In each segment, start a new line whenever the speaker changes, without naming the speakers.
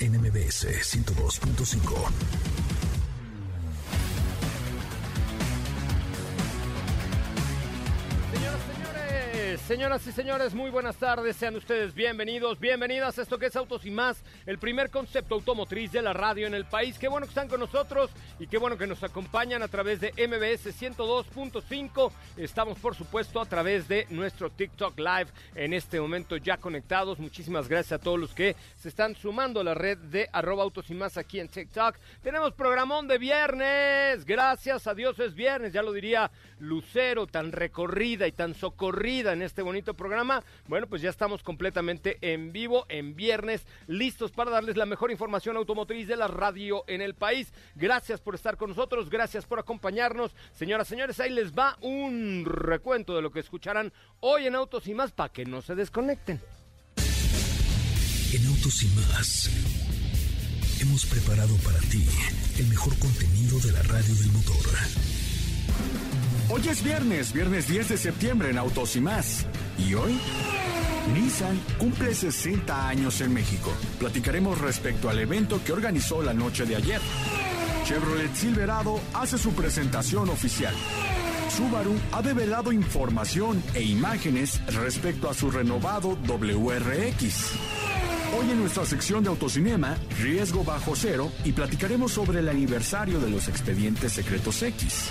NMBS 102.5.
Señoras y señores, muy buenas tardes. Sean ustedes bienvenidos, bienvenidas a esto que es Autos y más, el primer concepto automotriz de la radio en el país. Qué bueno que están con nosotros y qué bueno que nos acompañan a través de MBS 102.5. Estamos, por supuesto, a través de nuestro TikTok Live en este momento ya conectados. Muchísimas gracias a todos los que se están sumando a la red de arroba autos y más aquí en TikTok. Tenemos programón de viernes. Gracias a Dios es viernes, ya lo diría Lucero, tan recorrida y tan socorrida en este bonito programa. Bueno, pues ya estamos completamente en vivo, en viernes, listos para darles la mejor información automotriz de la radio en el país. Gracias por estar con nosotros, gracias por acompañarnos. Señoras, señores, ahí les va un recuento de lo que escucharán hoy en Autos y más para que no se desconecten.
En Autos y más hemos preparado para ti el mejor contenido de la radio del motor.
Hoy es viernes, viernes 10 de septiembre en Autos y más. ¿Y hoy? Nissan cumple 60 años en México. Platicaremos respecto al evento que organizó la noche de ayer. Chevrolet Silverado hace su presentación oficial. Subaru ha develado información e imágenes respecto a su renovado WRX. Hoy en nuestra sección de autocinema, Riesgo Bajo Cero, y platicaremos sobre el aniversario de los expedientes secretos X.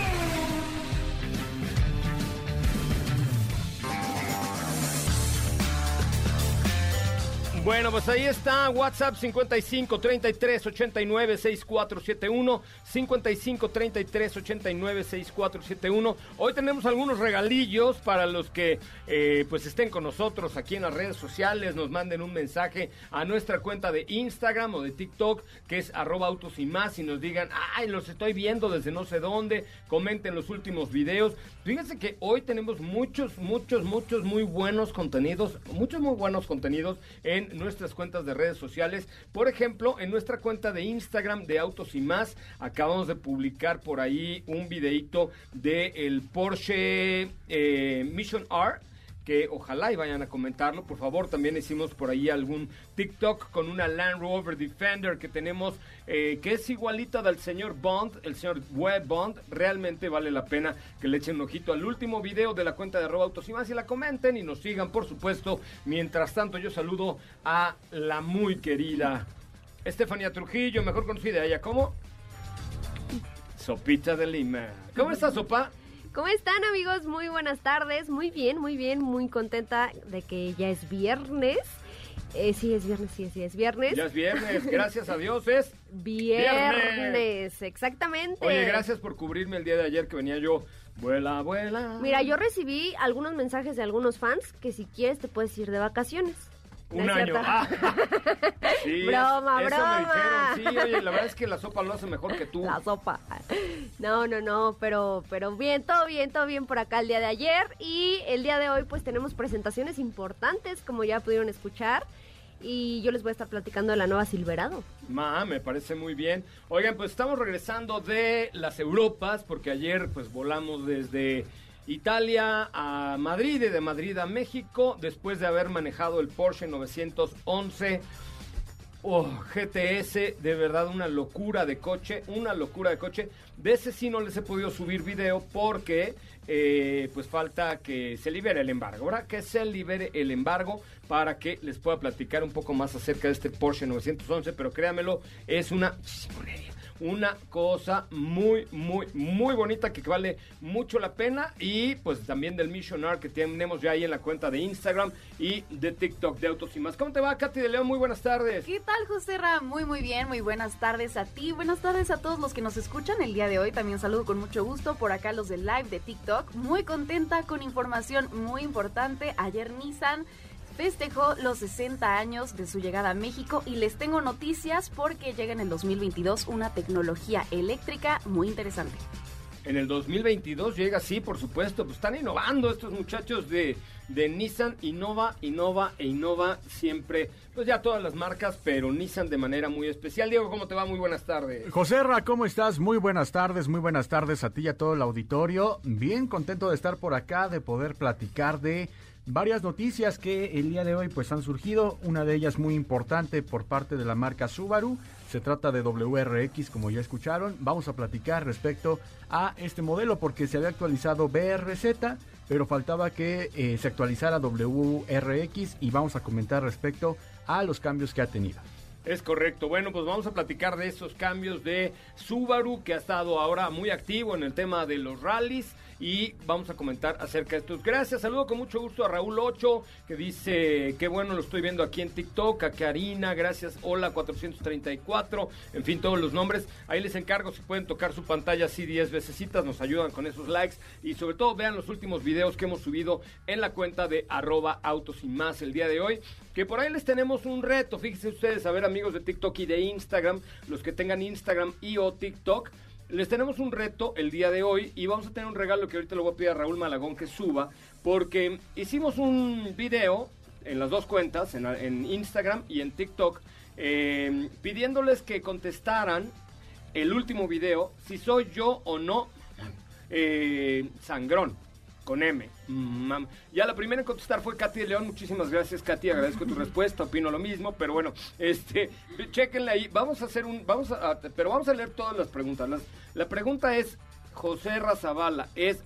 Bueno, pues ahí está WhatsApp 55 33 89 6471 55 33 89 6471. Hoy tenemos algunos regalillos para los que eh, pues estén con nosotros aquí en las redes sociales, nos manden un mensaje a nuestra cuenta de Instagram o de TikTok que es arroba autos y más y nos digan, ay, los estoy viendo desde no sé dónde, comenten los últimos videos. Fíjense que hoy tenemos muchos, muchos, muchos muy buenos contenidos, muchos muy buenos contenidos en nuestras cuentas de redes sociales. Por ejemplo, en nuestra cuenta de Instagram de Autos y más, acabamos de publicar por ahí un videito de el Porsche eh, Mission R que ojalá y vayan a comentarlo. Por favor, también hicimos por ahí algún TikTok con una Land Rover Defender que tenemos, eh, que es igualita del señor Bond, el señor Web Bond. Realmente vale la pena que le echen un ojito al último video de la cuenta de arroba autos y más y la comenten y nos sigan, por supuesto. Mientras tanto, yo saludo a la muy querida Estefanía Trujillo, mejor conocida ella como Sopita de Lima. ¿Cómo está, Sopa?
¿Cómo están amigos? Muy buenas tardes. Muy bien, muy bien, muy contenta de que ya es viernes. Eh, sí, es viernes, sí, sí, es viernes.
Ya es viernes, gracias a Dios es
viernes. Exactamente.
Oye, gracias por cubrirme el día de ayer que venía yo. Vuela, vuela.
Mira, yo recibí algunos mensajes de algunos fans que si quieres te puedes ir de vacaciones.
Un año. Ah.
Sí, broma,
eso
broma.
Me dijeron. Sí, oye, la verdad es que la sopa lo hace mejor que tú.
La sopa. No, no, no, pero, pero bien, todo bien, todo bien por acá el día de ayer. Y el día de hoy pues tenemos presentaciones importantes, como ya pudieron escuchar. Y yo les voy a estar platicando de la nueva Silverado.
Ma, me parece muy bien. Oigan, pues estamos regresando de las Europas, porque ayer pues volamos desde Italia a Madrid y de Madrid a México, después de haber manejado el Porsche 911 Oh, GTS, de verdad una locura de coche, una locura de coche. De ese sí no les he podido subir video porque eh, pues falta que se libere el embargo, ¿verdad? Que se libere el embargo para que les pueda platicar un poco más acerca de este Porsche 911, pero créanmelo, es una una cosa muy, muy, muy bonita que vale mucho la pena. Y pues también del Missionar que tenemos ya ahí en la cuenta de Instagram y de TikTok de Autos y más. ¿Cómo te va, Katy de León? Muy buenas tardes.
¿Qué tal, José Ra? Muy, muy bien. Muy buenas tardes a ti. Buenas tardes a todos los que nos escuchan el día de hoy. También saludo con mucho gusto por acá los de live de TikTok. Muy contenta con información muy importante. Ayer Nissan festejó los 60 años de su llegada a México y les tengo noticias porque llega en el 2022 una tecnología eléctrica muy interesante.
En el 2022 llega, sí, por supuesto, pues están innovando estos muchachos de, de Nissan, innova, innova e innova siempre, pues ya todas las marcas, pero Nissan de manera muy especial. Diego, ¿cómo te va? Muy buenas tardes.
José Ra, ¿cómo estás? Muy buenas tardes, muy buenas tardes a ti y a todo el auditorio. Bien contento de estar por acá, de poder platicar de varias noticias que el día de hoy pues han surgido, una de ellas muy importante por parte de la marca Subaru, se trata de WRX como ya escucharon, vamos a platicar respecto a este modelo porque se había actualizado BRZ, pero faltaba que eh, se actualizara WRX y vamos a comentar respecto a los cambios que ha tenido.
Es correcto. Bueno, pues vamos a platicar de esos cambios de Subaru que ha estado ahora muy activo en el tema de los rallies y vamos a comentar acerca de estos. Gracias, saludo con mucho gusto a Raúl 8 que dice, qué bueno lo estoy viendo aquí en TikTok, a Karina, gracias, hola 434, en fin, todos los nombres. Ahí les encargo si pueden tocar su pantalla así 10 veces, nos ayudan con esos likes y sobre todo vean los últimos videos que hemos subido en la cuenta de arroba autos y más el día de hoy. Que por ahí les tenemos un reto, fíjense ustedes, a ver amigos de TikTok y de Instagram, los que tengan Instagram y o TikTok, les tenemos un reto el día de hoy y vamos a tener un regalo que ahorita le voy a pedir a Raúl Malagón que suba, porque hicimos un video en las dos cuentas, en, Instagram y en TikTok, eh, pidiéndoles que contestaran el último video, si soy yo o no eh, sangrón con M. Ya la primera en contestar fue Katy de León. Muchísimas gracias, Katy. Agradezco tu respuesta. Opino lo mismo, pero bueno, este, chequenle ahí. Vamos a hacer un, vamos a, pero vamos a leer todas las preguntas. la pregunta es, José Razabala, ¿es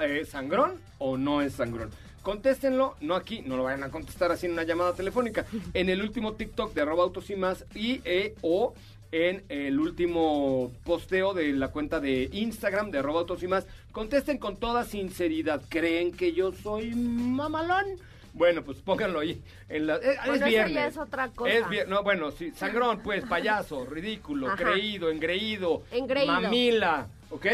eh, sangrón o no es sangrón? Contéstenlo, no aquí, no lo vayan a contestar así en una llamada telefónica. En el último TikTok de arroba autos y más y e, o en el último posteo de la cuenta de Instagram de Robotos y más. Contesten con toda sinceridad. ¿Creen que yo soy mamalón? Bueno, pues pónganlo ahí. En la, eh,
es viernes. es otra cosa. Es
no, bueno, sí, sangrón, pues, payaso, ridículo, creído, engreído, mamila, ¿ok?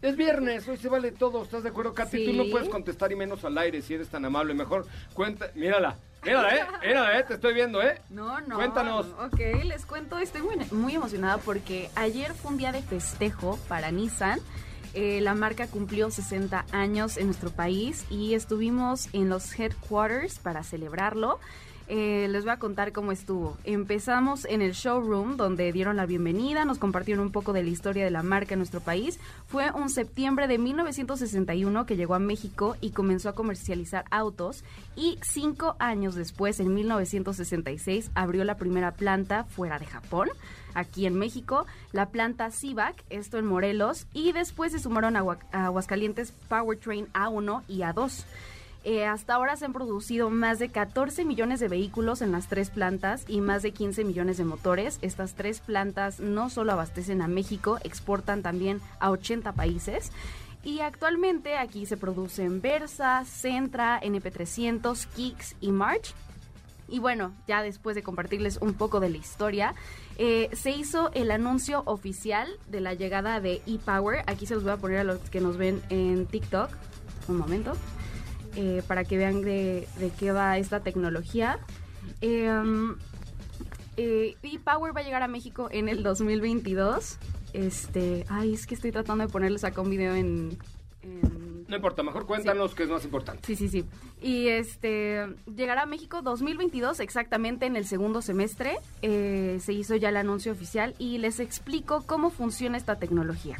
Es viernes, hoy se vale todo, ¿estás de acuerdo, Katy? Tú no puedes contestar y menos al aire si eres tan amable. Mejor cuenta, mírala, Mira, eh, mira, eh, te estoy viendo, eh.
No, no.
Cuéntanos.
Ok, les cuento, estoy muy, muy emocionada porque ayer fue un día de festejo para Nissan. Eh, la marca cumplió 60 años en nuestro país y estuvimos en los headquarters para celebrarlo. Eh, les voy a contar cómo estuvo. Empezamos en el showroom donde dieron la bienvenida, nos compartieron un poco de la historia de la marca en nuestro país. Fue un septiembre de 1961 que llegó a México y comenzó a comercializar autos y cinco años después, en 1966, abrió la primera planta fuera de Japón aquí en México, la planta CIVAC, esto en Morelos, y después se sumaron a, Aguascalientes Powertrain A1 y A2. Eh, hasta ahora se han producido más de 14 millones de vehículos en las tres plantas y más de 15 millones de motores. Estas tres plantas no solo abastecen a México, exportan también a 80 países. Y actualmente aquí se producen Versa, Centra, NP300, Kicks y March. Y bueno, ya después de compartirles un poco de la historia, eh, se hizo el anuncio oficial de la llegada de ePower. Aquí se los voy a poner a los que nos ven en TikTok. Un momento. Eh, para que vean de, qué va esta tecnología. Em, eh, y Power va a llegar a México en el 2022. Este, ay, es que estoy tratando de ponerles acá un video en,
no importa, mejor cuéntanos qué es más importante.
Sí, sí, sí. Y este llegará a México 2022, exactamente en el segundo semestre. Eh, se hizo ya el anuncio oficial y les explico cómo funciona esta tecnología.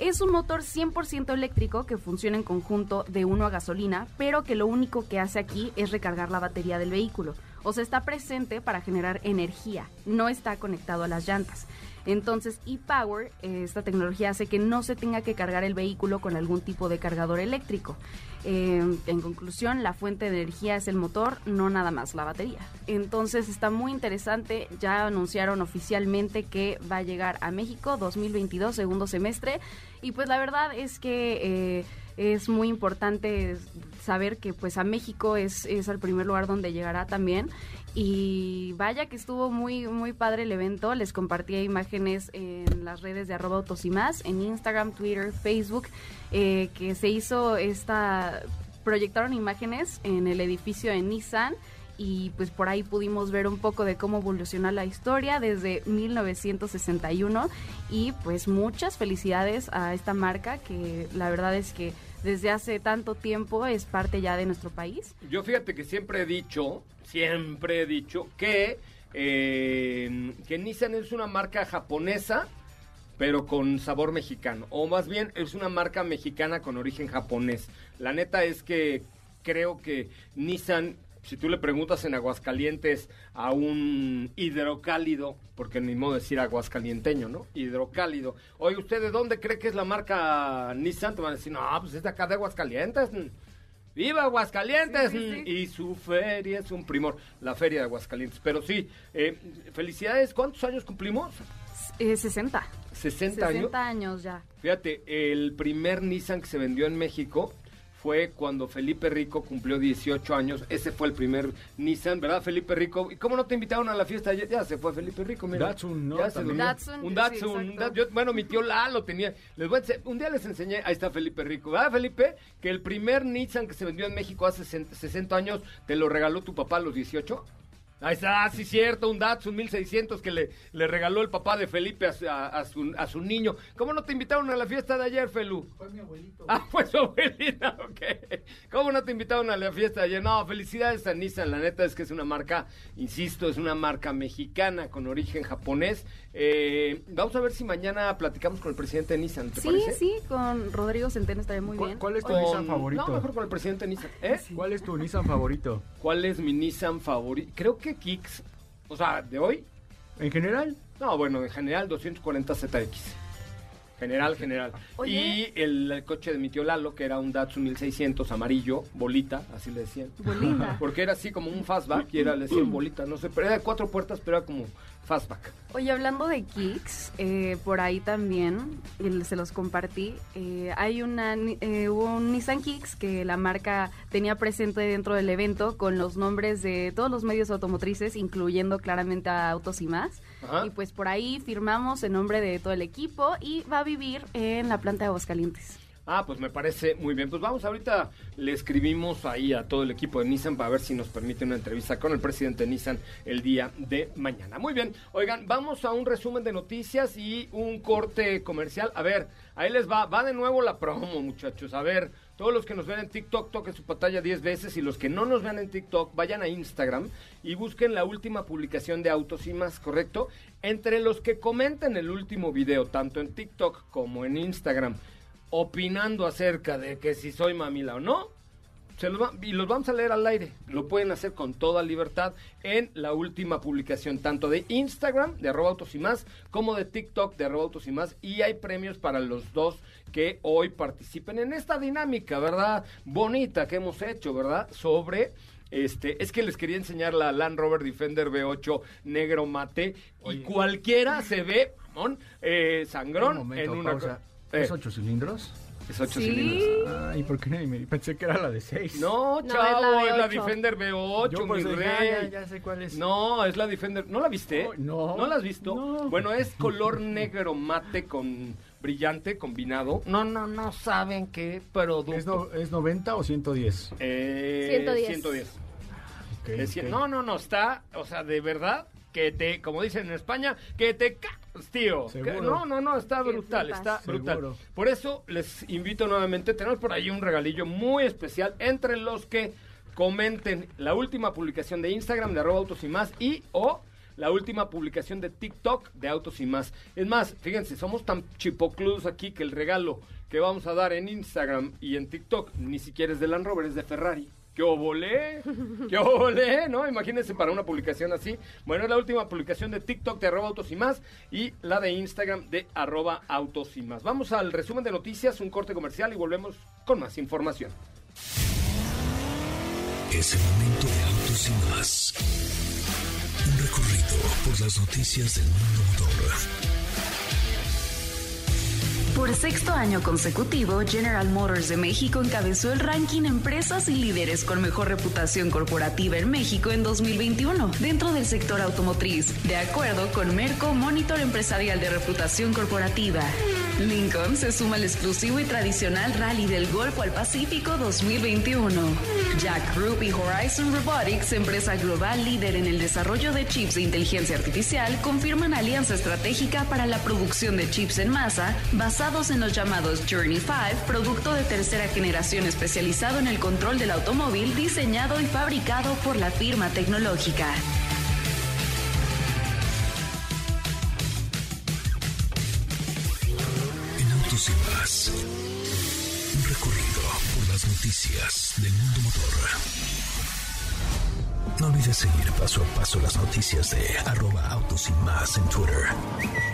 Es un motor 100% eléctrico que funciona en conjunto de uno a gasolina, pero que lo único que hace aquí es recargar la batería del vehículo. O sea, está presente para generar energía, no está conectado a las llantas. Entonces, ePower, esta tecnología hace que no se tenga que cargar el vehículo con algún tipo de cargador eléctrico. Eh, en conclusión, la fuente de energía es el motor, no nada más la batería. Entonces, está muy interesante. Ya anunciaron oficialmente que va a llegar a México 2022, segundo semestre. Y pues la verdad es que... Eh, es muy importante saber que pues a México es, es el primer lugar donde llegará también. Y vaya que estuvo muy muy padre el evento. Les compartí imágenes en las redes de arroba autos y más en Instagram Twitter Facebook eh, que se hizo esta proyectaron imágenes en el edificio de Nissan y pues por ahí pudimos ver un poco de cómo evolucionó la historia desde 1961 y pues muchas felicidades a esta marca que la verdad es que desde hace tanto tiempo es parte ya de nuestro país.
Yo fíjate que siempre he dicho, siempre he dicho que, eh, que Nissan es una marca japonesa pero con sabor mexicano. O más bien es una marca mexicana con origen japonés. La neta es que creo que Nissan si tú le preguntas en Aguascalientes a un hidrocálido, porque ni modo decir aguascalienteño, ¿no? Hidrocálido. Oye, ¿usted de dónde cree que es la marca Nissan? Te van a decir, no, pues es de acá de Aguascalientes. ¡Viva Aguascalientes! Y su feria es un primor, la feria de Aguascalientes. Pero sí, eh, felicidades. ¿Cuántos años cumplimos?
Eh, 60.
60 años.
60 años ya.
Fíjate, el primer Nissan que se vendió en México fue cuando Felipe Rico cumplió 18 años. Ese fue el primer Nissan, ¿verdad, Felipe Rico? ¿Y cómo no te invitaron a la fiesta? Ya, se fue Felipe Rico, mira.
Datsun, ¿no?
Ya se
Un Datsun,
Un Datsun.
sí,
Dat- yo- bueno, mi tío Lalo tenía. Les voy a un día les enseñé, ahí está Felipe Rico. ¿Verdad, Felipe? Que el primer Nissan que se vendió en México hace 60 60 años te lo regaló tu papá a los 18. Ahí está, sí cierto, un Datsun 1600 que le, le regaló el papá de Felipe a, su- a- a su, a su niño. ¿Cómo no te invitaron a la fiesta de ayer, Felu? Fue mi abuelito. Ah, fue su abuelita, ok. ¿Cómo no te invitaron a la fiesta de ayer? No, felicidades a Nissan, la neta es que es una marca, insisto, es una marca mexicana con origen japonés. Eh, vamos a ver si mañana platicamos con el presidente de Nissan, ¿te
Sí,
parece?
sí, con Rodrigo Centeno estaría muy
¿Cuál-
bien.
cuál es tu
Con-
Nissan favorito?
No, mejor con el presidente de Nissan. ¿Eh?
¿Cuál es tu Nissan favorito?
¿Cuál es mi Nissan favorito? Creo que Kicks. O sea, de hoy.
¿En general?
No, bueno, en general 240 ZX. General, general.
Oye.
Y el, el coche de mi tío Lalo, que era un Datsun 1600 amarillo, bolita, así le decían.
Bolita.
Porque era así como un fastback y era, le decían bolita, no sé, pero era de cuatro puertas, pero era como fastback.
Oye, hablando de Kicks, eh, por ahí también, y se los compartí, eh, hay una, eh, hubo un Nissan Kicks que la marca tenía presente dentro del evento con los nombres de todos los medios automotrices, incluyendo claramente a Autos y más.
Ajá.
Y pues por ahí firmamos el nombre de todo el equipo y va a vivir en la planta de Aguascalientes.
Ah, pues me parece muy bien. Pues vamos, ahorita le escribimos ahí a todo el equipo de Nissan para ver si nos permite una entrevista con el presidente de Nissan el día de mañana. Muy bien, oigan, vamos a un resumen de noticias y un corte comercial. A ver, ahí les va, va de nuevo la promo, muchachos. A ver, todos los que nos ven en TikTok, toquen su pantalla 10 veces y los que no nos vean en TikTok, vayan a Instagram y busquen la última publicación de Autos y más, ¿correcto? Entre los que comenten el último video, tanto en TikTok como en Instagram, opinando acerca de que si soy mamila o no, se los va- y los vamos a leer al aire. Lo pueden hacer con toda libertad en la última publicación, tanto de Instagram, de arroba autos y más, como de TikTok, de arroba autos y más. Y hay premios para los dos que hoy participen en esta dinámica, ¿verdad? Bonita que hemos hecho, ¿verdad? Sobre... Este, es que les quería enseñar la Land Rover Defender V8 negro mate y cualquiera se ve, eh, sangrón
Un momento,
en una
pausa.
Eh,
¿Es ocho cilindros?
es ocho
Sí.
cilindros.
Ay, ¿por qué no? me- Pensé que era la de seis.
No,
No,
chavo,
es la
es la
V8.
Defender V8,
Yo pues
mi
dije,
rey.
ya, ya sé cuál es.
No, es la Defender. ¿No la viste?
No.
¿No la has visto?
No.
Bueno, es color negro mate con brillante combinado. No, no, no saben qué producto.
¿Es, no- ¿Es 90 o 110?
Eh,
110.
110.
Ok,
Es. No, no, no, está, o sea, de verdad que te, como dicen en España, que te ca... tío.
Seguro.
No, no, no, está brutal, está brutal.
Seguro.
Por eso les invito nuevamente, tenemos por ahí un regalillo muy especial entre los que comenten la última publicación de Instagram de arroba autos y más y o la última publicación de TikTok de Autos y más. Es más, fíjense, somos tan chipocludos aquí que el regalo que vamos a dar en Instagram y en TikTok ni siquiera es de Land Rover, es de Ferrari. ¡Qué obolé! ¡Qué obolé! ¿No? Imagínense para una publicación así. Bueno, es la última publicación de TikTok de arroba autos y la de Instagram de arroba autos. Vamos al resumen de noticias, un corte comercial y volvemos con más información.
Es el momento de autos y más. Un recorrido por las noticias del mundo motor.
Por sexto año consecutivo, General Motors de México encabezó el ranking Empresas y líderes con mejor reputación corporativa en México en 2021, dentro del sector automotriz, de acuerdo con Merco Monitor Empresarial de Reputación Corporativa. Lincoln se suma al exclusivo y tradicional Rally del Golfo al Pacífico 2021. Jack Group y Horizon Robotics, empresa global líder en el desarrollo de chips de inteligencia artificial, confirman alianza estratégica para la producción de chips en masa basada en los llamados Journey 5, producto de tercera generación especializado en el control del automóvil, diseñado y fabricado por la firma tecnológica.
En Autos y Más, un recorrido por las noticias del mundo motor. No olvides seguir paso a paso las noticias de arroba autos y más en Twitter.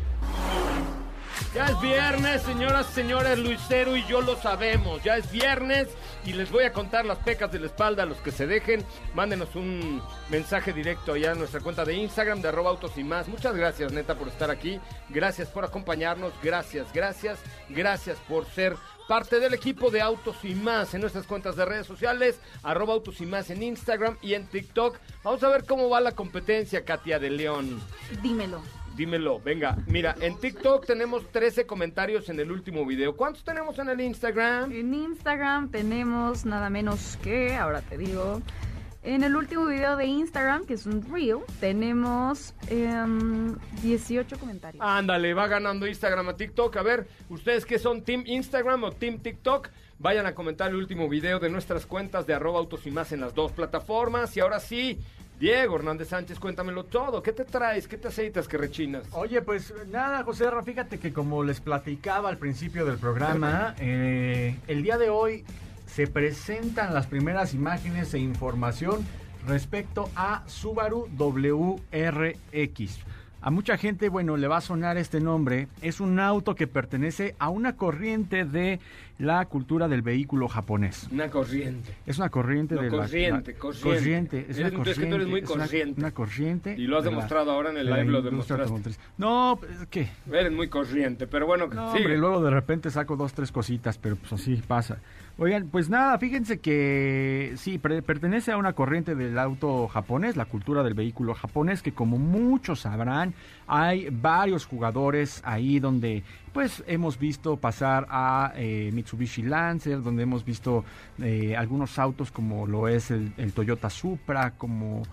Ya es viernes, señoras y señores, Luisero y yo lo sabemos. Ya es viernes y les voy a contar las pecas de la espalda a los que se dejen. Mándenos un mensaje directo allá a nuestra cuenta de Instagram de arroba autos y más. Muchas gracias, neta, por estar aquí. Gracias por acompañarnos. Gracias, gracias, gracias por ser parte del equipo de Autos y Más en nuestras cuentas de redes sociales, arroba Autos y Más en Instagram y en TikTok. Vamos a ver cómo va la competencia, Katia de León.
Dímelo.
Dímelo, venga. Mira, en TikTok tenemos 13 comentarios en el último video. ¿Cuántos tenemos en el Instagram?
En Instagram tenemos nada menos que, ahora te digo, en el último video de Instagram, que es un reel, tenemos em, 18 comentarios.
Ándale, va ganando Instagram a TikTok. A ver, ustedes que son Team Instagram o Team TikTok, vayan a comentar el último video de nuestras cuentas de arroba autos y más en las dos plataformas. Y ahora sí, Diego Hernández Sánchez, cuéntamelo todo. ¿Qué te traes? ¿Qué te aceitas que rechinas?
Oye, pues nada, José Ra, fíjate que como les platicaba al principio del programa, eh, el día de hoy se presentan las primeras imágenes e información respecto a Subaru WRX. A mucha gente, bueno, le va a sonar este nombre. Es un auto que pertenece a una corriente de la cultura del vehículo japonés.
Una corriente.
Es una corriente
No,
de la-
corriente,
la,
corriente.
Es
Eres-
una
es que tú eres muy
corriente, es una-
corriente.
Una, corriente.
Y lo has
de la-
demostrado ahora en el
la
live, lo demostraste.
No, pues, ¿qué?
Eres muy corriente, pero bueno,
No,
sigue.
hombre, luego de repente saco dos, tres cositas, pero pues así pasa. Oigan, pues nada, fíjense que sí, pertenece a una corriente del auto japonés, la cultura del vehículo japonés, que como muchos sabrán, hay varios jugadores ahí donde pues hemos visto pasar a eh, Mitsubishi Lancer, donde hemos visto eh, algunos autos como lo es el, el Toyota Supra, como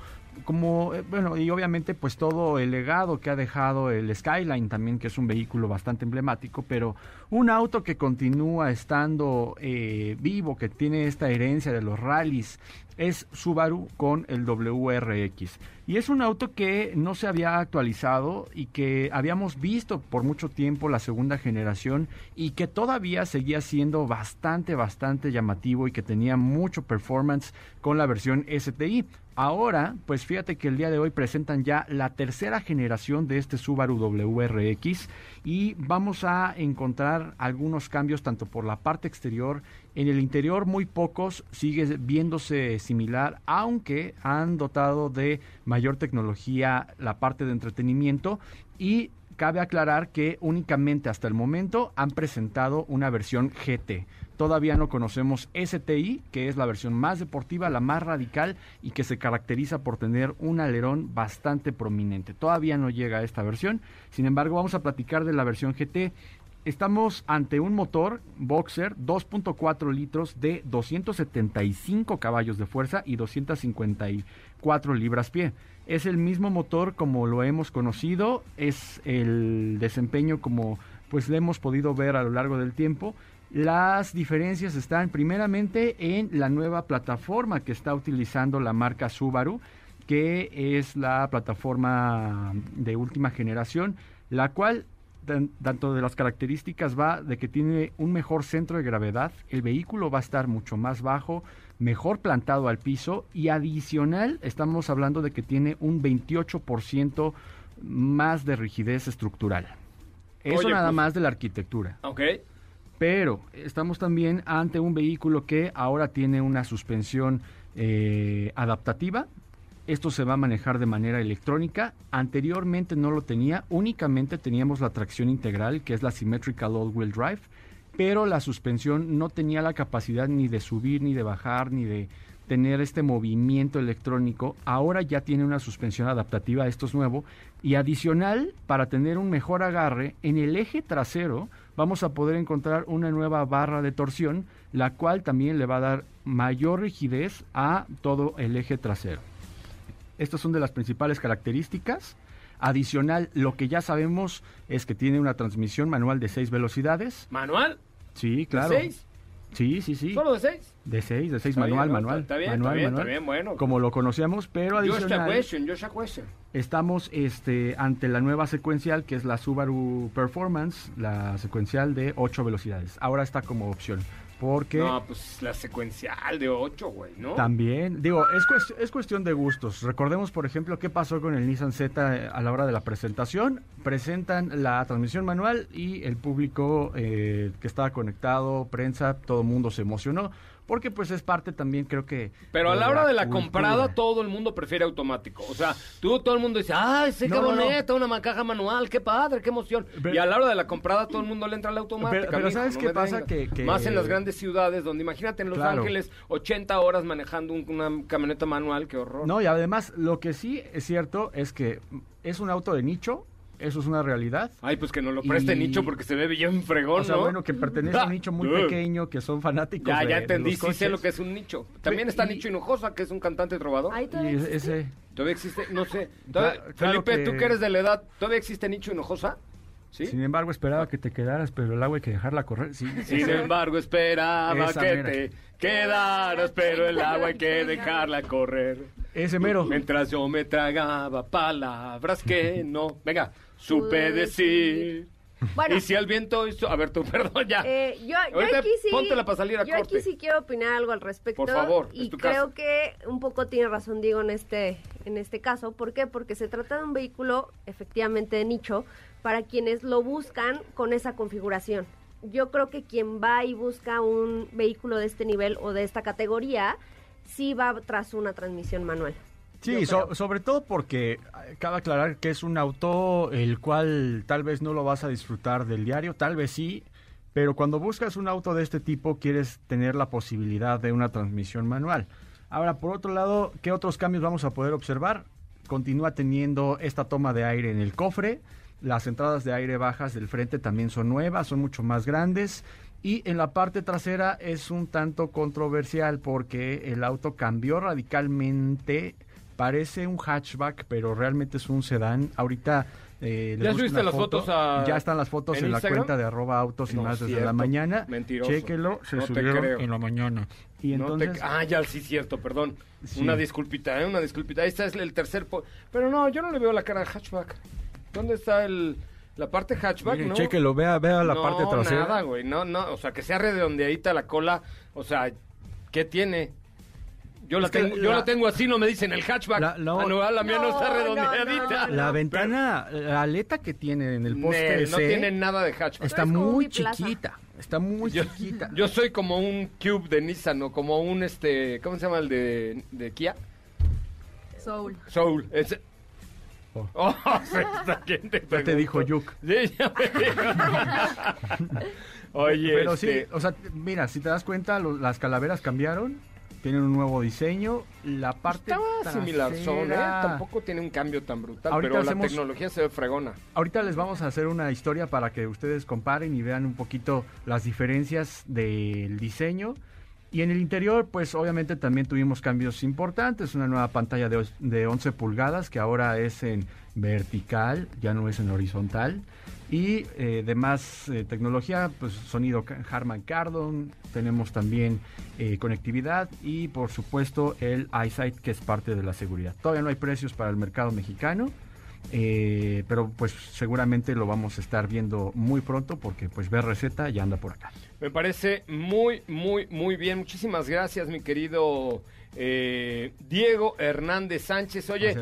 como eh, bueno y obviamente pues todo el legado que ha dejado el Skyline también que es un vehículo bastante emblemático pero un auto que continúa estando eh, vivo que tiene esta herencia de los rallies es Subaru con el WRX y es un auto que no se había actualizado y que habíamos visto por mucho tiempo la segunda generación y que todavía seguía siendo bastante bastante llamativo y que tenía mucho performance con la versión STI Ahora, pues fíjate que el día de hoy presentan ya la tercera generación de este Subaru WRX y vamos a encontrar algunos cambios tanto por la parte exterior, en el interior muy pocos, sigue viéndose similar, aunque han dotado de mayor tecnología la parte de entretenimiento y cabe aclarar que únicamente hasta el momento han presentado una versión GT. Todavía no conocemos STI, que es la versión más deportiva, la más radical y que se caracteriza por tener un alerón bastante prominente. Todavía no llega a esta versión. Sin embargo, vamos a platicar de la versión GT. Estamos ante un motor Boxer 2.4 litros de 275 caballos de fuerza y 254 libras-pie. Es el mismo motor como lo hemos conocido, es el desempeño como pues le hemos podido ver a lo largo del tiempo Las diferencias están primeramente en la nueva plataforma que está utilizando la marca Subaru, que es la plataforma de última generación, la cual tanto de las características va de que tiene un mejor centro de gravedad, el vehículo va a estar mucho más bajo, mejor plantado al piso y adicional estamos hablando de que tiene un 28% más de rigidez estructural. Eso nada pues más de la arquitectura.
Ok.
Pero estamos también ante un vehículo que ahora tiene una suspensión eh, adaptativa. Esto se va a manejar de manera electrónica. Anteriormente no lo tenía, únicamente teníamos la tracción integral, que es la Symmetrical All-Wheel Drive, pero la suspensión no tenía la capacidad ni de subir, ni de bajar, ni de tener este movimiento electrónico. Ahora ya tiene una suspensión adaptativa, esto es nuevo. Y adicional, para tener un mejor agarre, en el eje trasero vamos a poder encontrar una nueva barra de torsión, la cual también le va a dar mayor rigidez a todo el eje trasero. Estas son de las principales características. Adicional, lo que ya sabemos es que tiene una transmisión manual de seis velocidades.
¿Manual?
Sí, claro. Sí, sí, sí.
¿Solo de seis?
De seis, de seis, manual, manual.
Está bien,
manual,
está
manual,
bien, bueno.
Como lo conocíamos, pero adicional...
question, question.
Estamos este, ante la nueva secuencial, que es la Subaru Performance, la secuencial de ocho velocidades. Ahora está como opción. Porque...
No, pues la secuencial de 8, güey, ¿no?
También, digo, es, es cuestión de gustos. Recordemos, por ejemplo, qué pasó con el Nissan Z eh, a la hora de la presentación. Presentan la transmisión manual y el público eh, que estaba conectado, prensa, todo el mundo se emocionó porque pues es parte también creo que...
Pero a la hora de la comprada todo el mundo prefiere automático. O sea, tú todo el mundo dice, ¡ay, sí, qué bonita, una caja manual, qué padre, qué emoción! y a la hora de la comprada todo el mundo le entra al automático.
Pero, ¿sabes qué pasa? Que,
Más en las grandes ciudades donde imagínate en Los Ángeles 80 horas manejando una camioneta manual, qué horror.
No, y además lo que sí es cierto es que es un auto de nicho, eso es una realidad.
Ay, pues que nos lo preste nicho porque se ve bien fregón,
o sea, bueno, que pertenece a un nicho muy pequeño, que son fanáticos
Ya, ya entendí, sí sé lo que es un nicho. También está Nicho Hinojosa, que es un cantante trovador.
Ay, ¿todavía existe? Ese...
Todavía existe, no sé. Felipe, tú que eres de la edad, ¿todavía existe Nicho Hinojosa? ¿Sí?
Sin embargo, esperaba que te quedaras, pero el agua hay que dejarla correr. Sí,
Sin embargo, esperaba que te quedaras, pero el agua hay que dejarla correr.
Ese mero.
Mientras yo me tragaba palabras que no. Venga, supe decir. Bueno, y si el viento hizo... A ver, tú, perdón, ya.
Eh, yo, aquí sí...
Póntela para salir a
Yo aquí sí quiero opinar algo al respecto.
Por favor,
Y creo que un poco tiene razón, digo, en este, en este caso. ¿Por qué? Porque se trata de un vehículo, efectivamente, de nicho, para quienes lo buscan con esa configuración. Yo creo que quien va y busca un vehículo de este nivel o de esta categoría, sí va tras una transmisión manual.
Sí, sobre todo porque eh, cabe aclarar que es un auto el cual tal vez no lo vas a disfrutar del diario, tal vez sí, pero cuando buscas un auto de este tipo quieres tener la posibilidad de una transmisión manual. Ahora, por otro lado, ¿qué otros cambios vamos a poder observar? Continúa teniendo esta toma de aire en el cofre, las entradas de aire bajas del frente también son nuevas, son mucho más grandes. Y en la parte trasera es un tanto controversial porque el auto cambió radicalmente Parece un hatchback, pero realmente es un sedán. Ahorita
eh, ¿Ya subiste las fotos
Ya están las fotos en, la cuenta de arroba autos y más desde la mañana.
Mentiroso.
Chéquelo, se subieron en la mañana.
Y entonces... Ah, ya sí, cierto, perdón. Una disculpita, ¿eh? Una disculpita. Ahí está es el tercer... Pero no, yo no le veo la cara al hatchback. ¿Dónde está el... La parte hatchback, ¿no?
Chéquelo, vea, vea la parte trasera.
No, nada, güey. No, no. O sea, que sea redondeadita la cola. O sea, ¿qué tiene? Yo, la tengo, yo la... tengo así, no me dicen el hatchback. La, no, ah, la mía no, está redondeadita.
la ventana, la aleta que tiene en el poste
No tiene nada de hatchback.
Está muy chiquita. Está muy chiquita.
Yo soy como un Cube de Nissan o como un, este, ¿cómo se llama el de, de Kia?
Soul.
Soul. Ese, Oh. oh ¿quién
te, ya te dijo Yuk.
Sí, ya me dijo. Oye,
pero sí, este o sea, mira, si te das cuenta, las calaveras cambiaron tienen un nuevo diseño. La parte
Estaba similar, son, ¿eh? Tampoco tiene un cambio tan brutal, pero la tecnología se ve fregona.
Ahorita les vamos a hacer una historia para que ustedes comparen y vean un poquito las diferencias del diseño. Y en el interior, pues obviamente también tuvimos cambios importantes. Una nueva pantalla de, de 11 pulgadas que ahora es en vertical, ya no es en horizontal. Y eh, demás eh, tecnología, pues sonido Harman Kardon, tenemos también eh, conectividad y por supuesto el EyeSight que es parte de la seguridad. Todavía no hay precios para el mercado mexicano, eh, pero pues seguramente lo vamos a estar viendo muy pronto porque pues receta ya anda por acá.
Me parece muy, muy, muy bien. Muchísimas gracias, mi querido Diego Hernández Sánchez. Oye,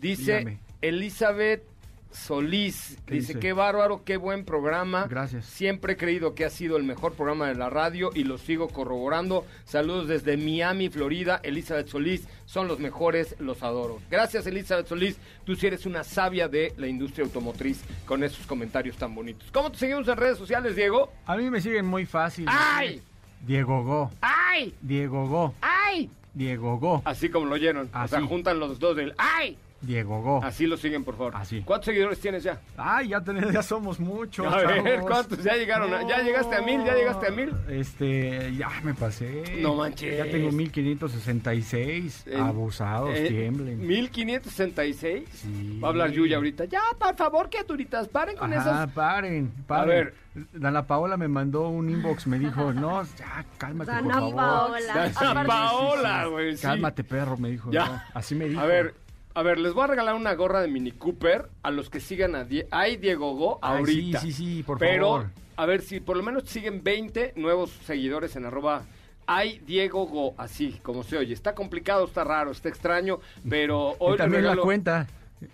dice
dígame.
Elizabeth Solís.
¿Qué
Dice,
dice?
qué bárbaro, qué buen programa.
Gracias.
Siempre he creído que ha sido el mejor programa de la radio y lo sigo corroborando. Saludos desde Miami, Florida. Elizabeth Solís, son los mejores, los adoro. Gracias, Elizabeth Solís. Tú sí eres una sabia de la industria automotriz con esos comentarios tan bonitos. ¿Cómo te seguimos en redes sociales, Diego?
A mí me siguen muy fácil.
¡Ay!
Diego Go,
¡Ay!
Diego Go,
¡Ay!
Diego Go,
Así como lo llenan. O sea,
Así.
juntan los dos del ¡Ay!
Diego Go.
Así lo siguen, por favor.
Así.
¿Cuántos seguidores tienes ya?
Ay, ya, tenemos, ya somos muchos.
A ver,
chavos.
¿cuántos ya llegaron? a- ¿Ya llegaste a mil? ¿Ya llegaste a mil?
Este, ya me pasé.
No manches.
Ya tengo 1566.
En-
Abusados,
eh,
tiemblen.
1566.
Sí.
Va a hablar Yuya ahorita. Ya, por favor, criaturitas, paren con
Ajá,
esas.
paren, paren.
ver.
Dana Paola me mandó un inbox, me dijo, no, ya, cálmate, por
Dana
favor.
Paola.
Dana Paola, güey. sí.
Cálmate, perro, me dijo.
Ya.
no, así me dijo.
A ver, a ver, les voy a regalar una gorra de Mini Cooper a los que sigan a Die ay, Diego Go
Ay,
ahorita.
sí, sí, sí, por
Pero,
favor.
a ver, si por lo menos siguen 20 nuevos seguidores en arroba ay, Diego Go, así como se oye. Está complicado, está raro, está extraño, pero hoy
y también la
regalo-
cuenta.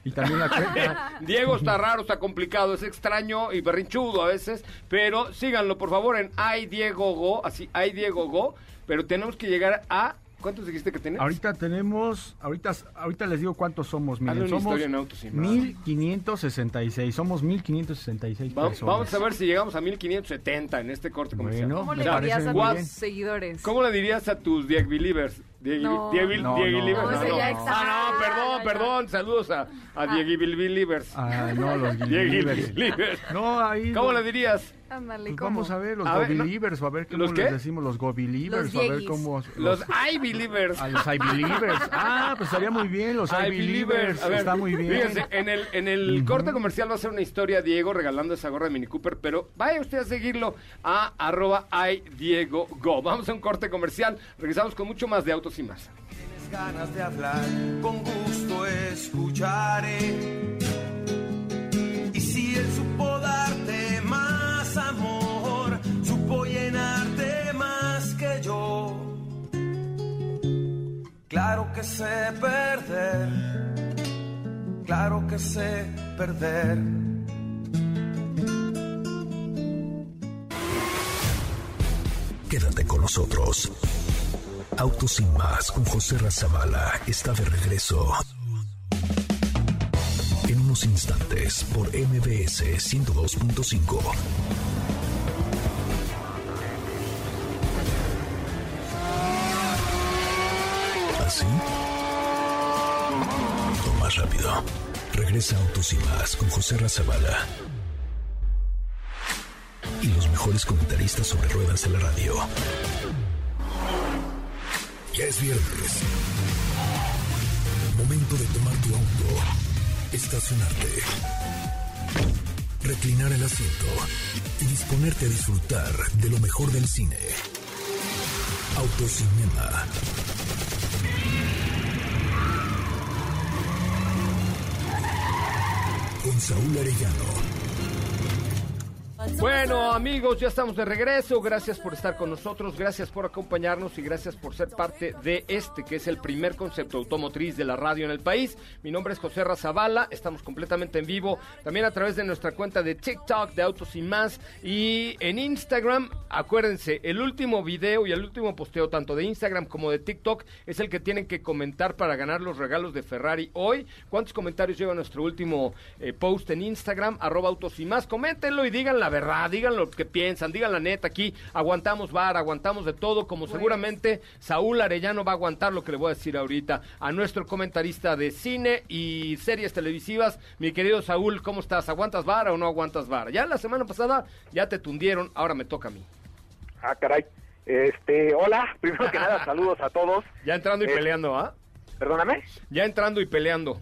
Y también la cuenta.
Diego está raro, está complicado, es extraño y berrinchudo a veces, pero síganlo por favor en ay, Diego Go, así, ay, Diego Go, pero tenemos que llegar a... ¿Cuántos dijiste que tienes?
Ahorita tenemos, ahorita, ahorita les digo cuántos somos. Miren,
Hazle una
somos
historia en autos y más.
1566. Somos 1566
Va-
personas.
vamos a ver si llegamos a 1570 en este corte comercial.
Bueno,
¿Cómo le dirías a tus
bien.
seguidores?
¿Cómo le dirías a tus Dieg Believers? Dieg,
No.
Dieg-
No,
Dieg
no,
Believers,
no,
Ah, no, perdón,
ya.
perdón. Saludos a, a Dieg Believers.
Ah, no, los
Dieg
Believers. No, ahí.
¿Cómo le dirías?
Pues vamos a ver los
A
Go
ver, no-
Believers, o a ver cómo
¿Los qué?
les decimos los Go Believers,
Los
o a ver cómo
Los I Believers.
a los I Believers. Ah, pues estaría muy bien los I,
I
Believers.
Ver,
Está muy bien.
Fíjense, en el, en el corte comercial va a ser una historia Diego regalando esa gorra de Mini Cooper, pero vaya usted a seguirlo a arroba iDiegoGo. Vamos a un corte comercial, regresamos con mucho más de Autos y Más.
Tienes ganas de hablar, con gusto escucharé. Claro que sé perder, claro que sé perder.
Quédate con nosotros. Autos sin más con José Razabala está de regreso. En unos instantes por MBS 102.5. rápido. Regresa Autos y más con José Razabala. Y los mejores comentaristas sobre ruedas de la radio. Ya es viernes. Momento de tomar tu auto, estacionarte, reclinar el asiento y disponerte a disfrutar de lo mejor del cine. Autocinema. Con Saúl Arellano.
Bueno, amigos, ya estamos de regreso. Gracias por estar con nosotros, gracias por acompañarnos y gracias por ser parte de este, que es el primer concepto automotriz de la radio en el país. Mi nombre es José Razabala, estamos completamente en vivo, también a través de nuestra cuenta de TikTok de Autos y Más y en Instagram. Acuérdense, el último video y el último posteo, tanto de Instagram como de TikTok, es el que tienen que comentar para ganar los regalos de Ferrari hoy. ¿Cuántos comentarios lleva nuestro último eh, post en Instagram? Arroba Autos y Más. Coméntenlo y digan la verdad, digan lo que piensan, digan la neta. Aquí aguantamos bar, aguantamos de todo, como seguramente Saúl Arellano va a aguantar lo que le voy a decir ahorita a nuestro comentarista de cine y series televisivas. Mi querido Saúl, ¿cómo estás? ¿Aguantas vara o no aguantas vara? Ya la semana pasada ya te tundieron, ahora me toca a mí.
Ah, caray. Este, hola, primero que nada, saludos a todos.
Ya entrando y
Eh,
peleando, ¿ah?
Perdóname.
Ya entrando y peleando.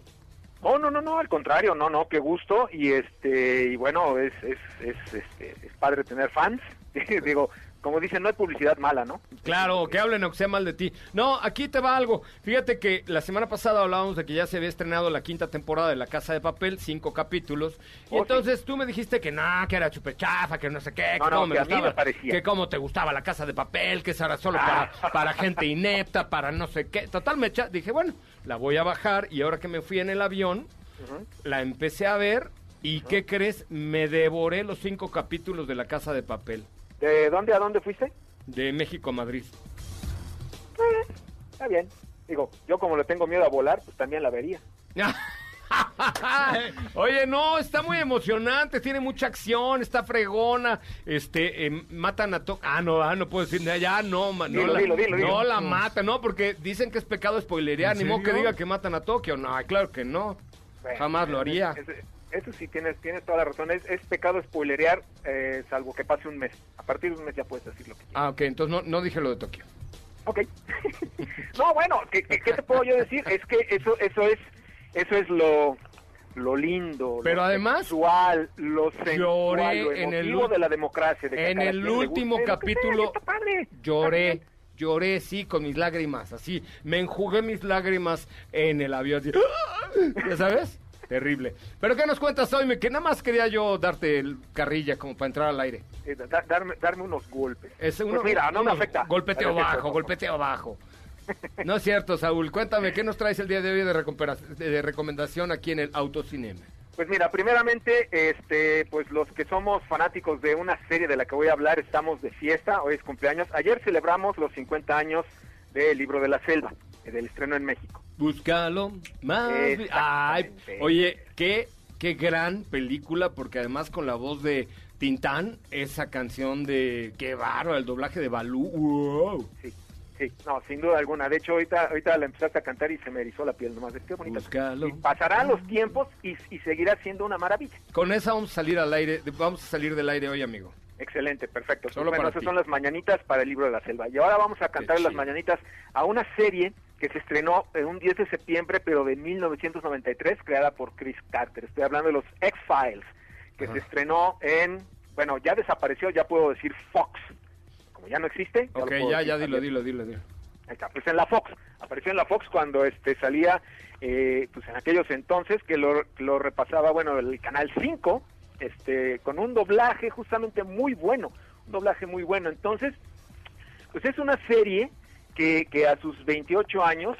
Oh, no, no, no, al contrario, no, no, qué gusto y este y bueno, es es es este es padre tener fans. Digo, como dicen, no hay publicidad mala, ¿no?
Claro, que hablen o que sea mal de ti. No, aquí te va algo. Fíjate que la semana pasada hablábamos de que ya se había estrenado la quinta temporada de La Casa de Papel, cinco capítulos. Y
Oh,
entonces tú me dijiste que no, que era chupechafa, que no sé qué, que
No,
cómo me
que
gustaba,
me parecía.
que cómo te gustaba La Casa de Papel, que esa era solo
Ah.
para, para gente inepta, para no sé qué. Total, me echa- dije, bueno, la voy a bajar y ahora que me fui en el avión, la empecé a ver y ¿qué crees? Me devoré los cinco capítulos de La Casa de Papel,
¿De dónde a dónde fuiste?
de México a Madrid.
Eh, está bien. Digo, yo como le tengo miedo a volar, pues también la vería.
Oye, no, está muy emocionante, tiene mucha acción, está fregona, este, eh, matan a Tokio, ah, no, ah, no puedo decir, ya, no, ma- no,
Dilo,
la,
dilo, dilo,
no
dilo.
la mata, no, porque dicen que es pecado spoilerear,
¿En
ni modo que diga que matan a Tokio, no, claro que no,
Bueno,
jamás lo haría.
es- es- eso sí, tienes, tienes toda la razón. Es, es pecado spoilerear, eh, salvo que pase un mes. A partir de un mes ya puedes decir lo que quieras.
Ah, ok, entonces no, no dije lo de Tokio.
Ok. no, bueno, ¿qué, qué, qué te puedo yo decir? Es que eso eso es eso es lo lo lindo,
Pero
lo
además,
sexual, lo sensual,
lloré
lo
en el
de la democracia. De
En el último
guste sea,
capítulo
padre.
lloré, lloré, sí, con mis lágrimas, así, me enjugué mis lágrimas en el avión, así, ¿ya sabes? Terrible. Pero ¿qué nos cuentas hoy? Me- Que nada más quería yo darte el carrilla como para entrar al aire.
Eh, da- darme, darme unos golpes.
Es uno-
Pues mira, no me afecta.
Golpeteo
Gracias,
bajo,
por-
golpeteo bajo. No es cierto, Saúl. Cuéntame, ¿qué nos traes el día de hoy de, de- de recomendación aquí en el Autocinema?
Pues mira, primeramente, este, pues los que somos fanáticos de una serie de la que voy a hablar, estamos de fiesta, hoy es cumpleaños. Ayer celebramos los 50 años del Libro de la Selva, del estreno en México.
Búscalo más. Ay, oye, qué, qué gran película, porque además con la voz de Tintán, esa canción de qué bárbaro, el doblaje de Balú. Wow.
Sí, sí, no, sin duda alguna. De hecho, ahorita, ahorita la empezaste a cantar y se me erizó la piel nomás. Qué bonita. Y pasarán los tiempos y, y seguirá siendo una maravilla.
Con esa vamos a salir al aire, vamos a salir del aire hoy, amigo.
Excelente, perfecto.
Solo
bueno, esas
ti.
son las mañanitas para el libro de la selva. Y ahora vamos a cantar las mañanitas a una serie que se estrenó en un 10 de septiembre, pero de 1993, creada por Chris Carter. Estoy hablando de los X-Files, que
Ajá.
se estrenó en, bueno, ya desapareció, ya puedo decir Fox. Como ya no existe.
Ok, ya, ya, dilo, dilo, dilo, dilo.
Ahí está, pues en la Fox, apareció en la Fox cuando este salía, eh, pues en aquellos entonces que lo, lo repasaba, bueno, el Canal 5, este, con un doblaje justamente muy bueno, un doblaje muy bueno. Entonces, pues es una serie que, que a sus 28 años,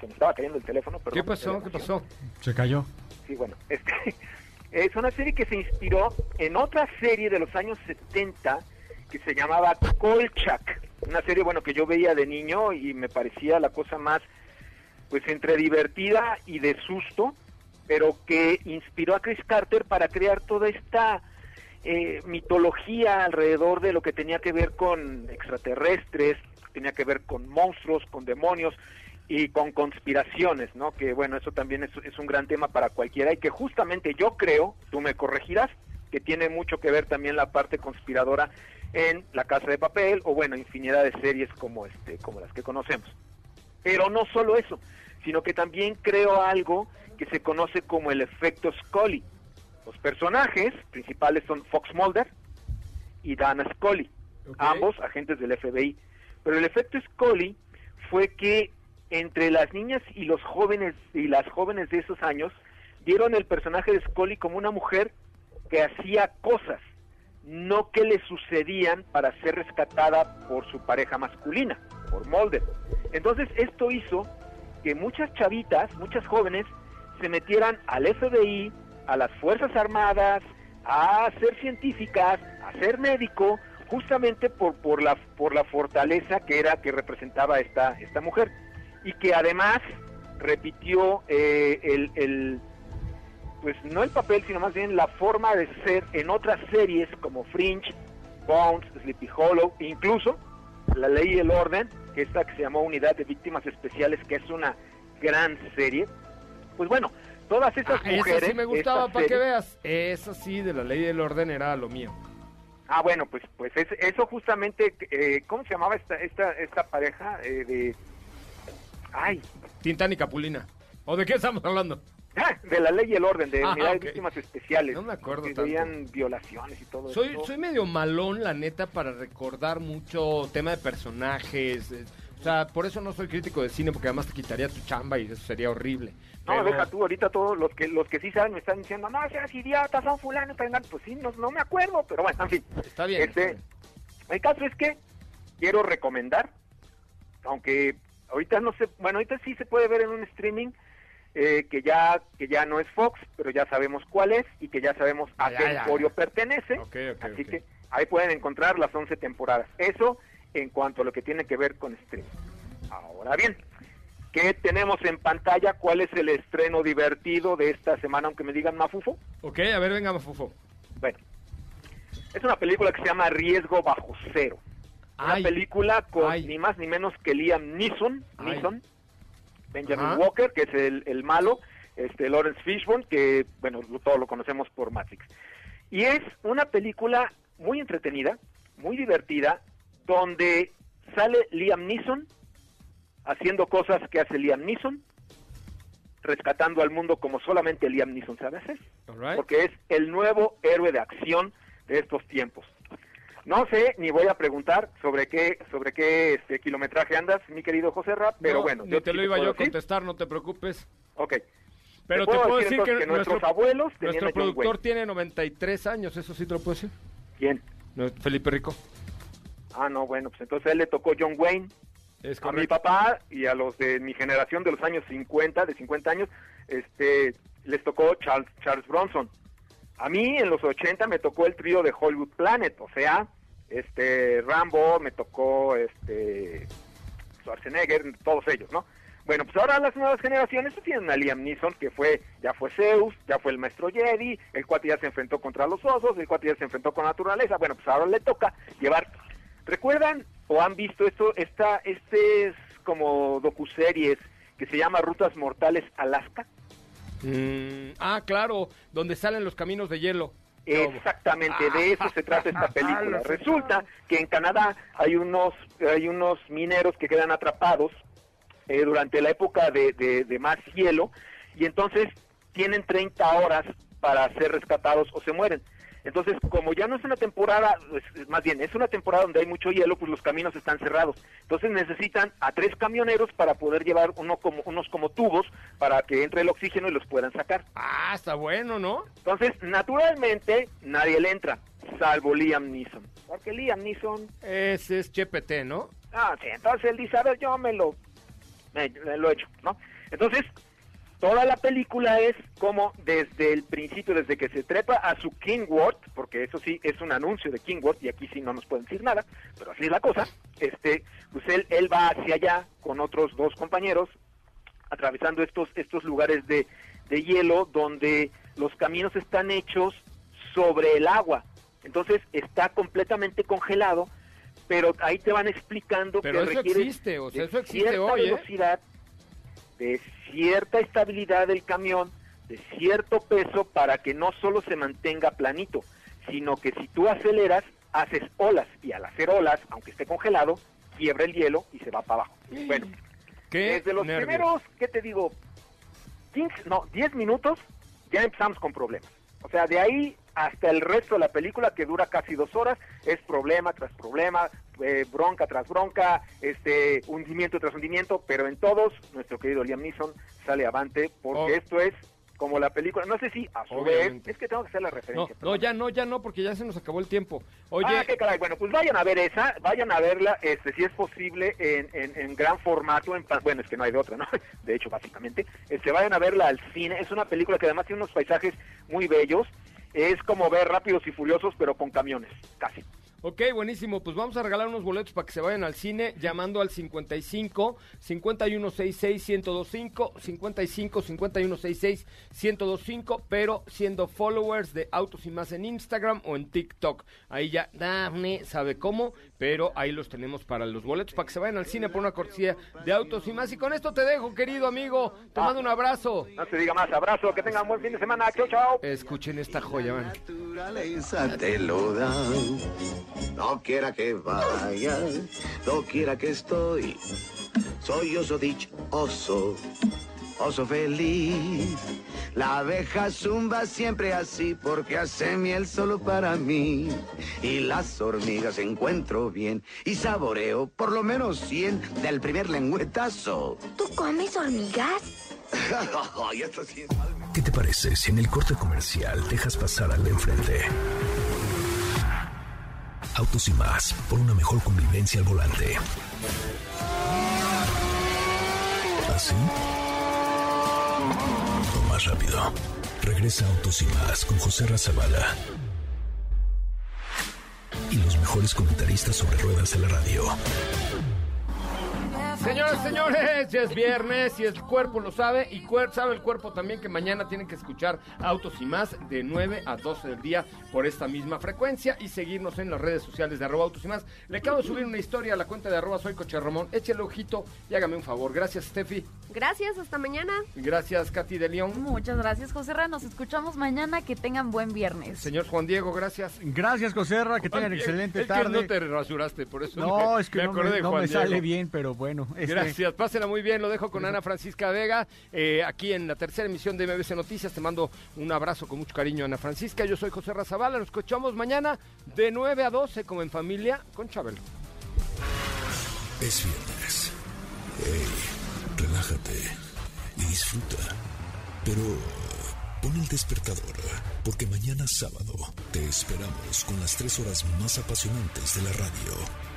se me estaba cayendo el teléfono, perdón.
¿Qué pasó? ¿Qué pasó?
Se cayó.
Sí, bueno, este, es una serie que se inspiró en otra serie de los años 70 que se llamaba Kolchak. Una serie, bueno, que yo veía de niño y me parecía la cosa más, pues, entre divertida y de susto, pero que inspiró a Chris Carter para crear toda esta eh, mitología alrededor de lo que tenía que ver con extraterrestres, tenía que ver con monstruos, con demonios y con conspiraciones, ¿no? Que bueno, eso también es, es un gran tema para cualquiera y que justamente yo creo, tú me corregirás, que tiene mucho que ver también la parte conspiradora en La Casa de Papel o bueno, infinidad de series como este como las que conocemos. Pero no solo eso, sino que también creo algo que se conoce como el efecto Scully. Los personajes principales son Fox Mulder y Dana Scully, ambos agentes del FBI. Pero el efecto Scully fue que entre las niñas y los jóvenes y las jóvenes de esos años vieron el personaje de Scully como una mujer que hacía cosas, no que le sucedían para ser rescatada por su pareja masculina, por Mulder. Entonces esto hizo que muchas chavitas, muchas jóvenes, se metieran al FBI, a las Fuerzas Armadas, a ser científicas, a ser médico, justamente por, por, la, por la fortaleza que era que representaba esta, esta mujer. Y que además repitió eh, el, el, pues no el papel, sino más bien la forma de ser en otras series como Fringe, Bones, Sleepy Hollow, incluso La Ley y el Orden, que esta que se llamó Unidad de Víctimas Especiales, que es una gran serie. Pues bueno, todas estas
Ah,
mujeres...
esa sí me gustaba, para que veas. Esa sí, de la ley del orden era lo mío.
Ah, bueno, pues pues es- eso justamente, eh, ¿cómo se llamaba esta esta esta pareja eh, de... Ay,
Tintán y Capulina. ¿O de qué estamos hablando?
Ah, de la ley y el orden, de
Ah,
unidades víctimas especiales.
No me acuerdo
que
tanto.
violaciones y todo
Soy,
eso.
soy medio malón, la neta, para recordar mucho tema de personajes. O sea, por eso no soy crítico de cine, porque además te quitaría tu chamba y eso sería horrible.
No,
Pero-
deja tú, ahorita todos los que los que sí saben me están diciendo, no seas idiota, son fulano, pues sí, no, no me acuerdo, pero bueno, en fin.
Está bien.
Este,
está bien.
El caso es que quiero recomendar, aunque ahorita no sé, bueno, ahorita sí se puede ver en un streaming eh, que ya que ya no es Fox, pero ya sabemos cuál es y que ya sabemos a
Ya,
qué
ya.
pertenece,
Ok, ok,
así
ok.
que ahí pueden encontrar las 11 temporadas. Eso en cuanto a lo que tiene que ver con streaming. Ahora bien, ¿qué tenemos en pantalla? ¿Cuál es el estreno divertido de esta semana, aunque me digan mafufo?
Ok, a ver, venga, Mafufo.
Bueno, es una película que se llama Riesgo Bajo Cero. Una
Ay,
película con
ay.
ni más ni menos que Liam Neeson. Neeson Benjamin
Ajá.
Walker, que es el, el malo, este Lawrence Fishburne, que bueno, todos lo conocemos por Matrix. Y es una película muy entretenida, muy divertida, donde sale Liam Neeson haciendo cosas que hace Liam Neeson, rescatando al mundo como solamente Liam Neeson sabe hacer
right.
porque es el nuevo héroe de acción de estos tiempos. No sé, ni voy a preguntar sobre qué sobre qué este, kilometraje andas, mi querido José Rap, pero
No,
bueno.
Ni te
sí
lo iba yo a contestar, no te preocupes.
Ok.
Pero
Te
te
puedo decir
decir que,
entonces que
nuestro,
nuestros abuelos
nuestro productor tiene 93 años, eso sí te lo puedo decir.
¿Quién?
Felipe Rico.
Ah, no, bueno, pues entonces a él le tocó John Wayne,
Es
a mi papá y a los de mi generación de los años 50, de 50 años, este les tocó Charles, Charles Bronson. A mí en los 80 me tocó el trío de Hollywood Planet, o sea, este Rambo, me tocó este Schwarzenegger, todos ellos, ¿no? Bueno, pues ahora las nuevas generaciones pues, tienen a Liam Neeson, que fue, ya fue Zeus, ya fue el maestro Jedi, el cuate ya se enfrentó contra los osos, el cuate ya se enfrentó con la naturaleza, bueno, pues ahora le toca llevar, ¿recuerdan o han visto esto, esta, este es como docuseries que se llama Rutas Mortales Alaska?
Mm, ah, claro, donde salen los caminos de hielo.
Exactamente, de eso se trata esta película.
Lo sé.
Resulta que en Canadá hay unos, hay unos mineros que quedan atrapados eh, durante la época de, de- de más hielo y entonces tienen 30 horas para ser rescatados o se mueren. Entonces, como ya no es una temporada, pues, es- más bien, es una temporada donde hay mucho hielo, pues los caminos están cerrados. Entonces necesitan a tres camioneros para poder llevar uno como, unos como tubos para que entre el oxígeno y los puedan sacar.
Ah, está bueno, ¿no?
Entonces, naturalmente, nadie le entra, salvo Liam Neeson. Porque Liam Neeson,
Ese es Chepete, ¿no?
ah, sí, entonces él dice, a ver, yo me lo, me, me lo he hecho, ¿no? Entonces, toda la película es como desde el principio, desde que se trepa a su Kingworth, porque eso sí es un anuncio de Kingworth, y aquí sí no nos pueden decir nada, pero así es la cosa, este, pues él, él va hacia allá con otros dos compañeros, atravesando estos, estos lugares de, de hielo donde los caminos están hechos sobre el agua. Entonces está completamente congelado, pero ahí te van explicando
Pero
que
eso
requiere
existe, o sea, eso existe
cierta
hoy, ¿eh?
De cierta estabilidad del camión, de cierto peso para que no solo se mantenga planito, sino que si tú aceleras, haces olas y al hacer olas, aunque esté congelado, quiebra el hielo y se va para abajo. Bueno,
¿Qué?
desde los
nervios.
primeros, ¿qué te digo? 15, no, 10 minutos, ya empezamos con problemas. O sea, de ahí hasta el resto de la película, que dura casi dos horas, es problema tras problema, eh, bronca tras bronca, este hundimiento tras hundimiento, pero en todos, nuestro querido Liam Neeson sale avante, porque
Oh.
esto es como la película, no sé si a su
Obviamente.
vez, es que tengo que hacer la referencia.
no, ya no, ya no, porque ya se nos acabó el tiempo. Oye,
Ah, qué caray. Bueno, pues vayan a ver esa, vayan a verla, este, si es posible, en, en, en gran formato, en, bueno, es que no hay de otra, ¿no? De hecho, básicamente, este, vayan a verla al cine. Es una película que además tiene unos paisajes muy bellos. Es como ver Rápidos y Furiosos, pero con camiones, casi.
Ok, buenísimo. Pues vamos a regalar unos boletos para que se vayan al cine llamando al 55 5166 1025 55 5166 1025, pero siendo followers de Autos y Más en Instagram o en TikTok. Ahí ya Dafne sabe cómo, pero ahí los tenemos para los boletos para que se vayan al cine por una cortesía de Autos y Más. Y con esto te dejo, querido amigo. Te
Ah.
mando un abrazo.
No se diga más. Abrazo, que tengan buen fin de semana. Chao, chao.
Escuchen esta joya, man.
naturaleza te lo da. No quiera que vaya, no quiera que estoy. Soy oso dichoso, oso feliz. La abeja zumba siempre así porque hace miel solo para mí. Y las hormigas encuentro bien y saboreo por lo menos 100 del primer lengüetazo.
¿Tú comes hormigas?
¿Qué te parece si en el corte comercial dejas pasar al de enfrente? Autos y más, por una mejor convivencia al volante. ¿Así? O más rápido. Regresa Autos y más con José Razabala. Y los mejores comentaristas sobre ruedas de la radio.
Señoras, señores, ya es viernes y el cuerpo lo sabe y cuer- sabe el cuerpo también que mañana tienen que escuchar Autos y más de 9 a 12 del día por esta misma frecuencia y seguirnos en las redes sociales de arroba Autos y más. Le acabo de subir una historia a la cuenta de arroba soy Coche Ramón. Échale ojito y hágame un favor. Gracias, Steffi.
Gracias, hasta mañana.
Gracias, Katy de León.
Muchas gracias, José Ra. Nos escuchamos mañana. Que tengan buen viernes.
Señor Juan Diego, gracias.
Gracias, Joserra, que tengan excelente
es que
tarde.
no te rasuraste, por eso
No,
me-
es que
me
no
acordé
me,
de
no
Juan
me
Diego.
sale bien, pero bueno. Este,
Gracias, pásenla muy bien. Lo dejo con Ana Francisca Vega, eh, aquí en la tercera emisión de MBC Noticias. Te mando un abrazo con mucho cariño, Ana Francisca. Yo soy José Razabala. Nos escuchamos mañana de 9 a 12, como en familia, con Chabelo.
Es viernes. Hey, relájate y disfruta. Pero pon el despertador, porque mañana sábado te esperamos con las tres horas más apasionantes de la radio.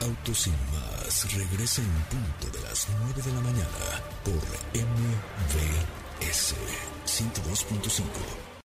Autos sin más regresa en punto de las 9 de la mañana por MVS 102.5.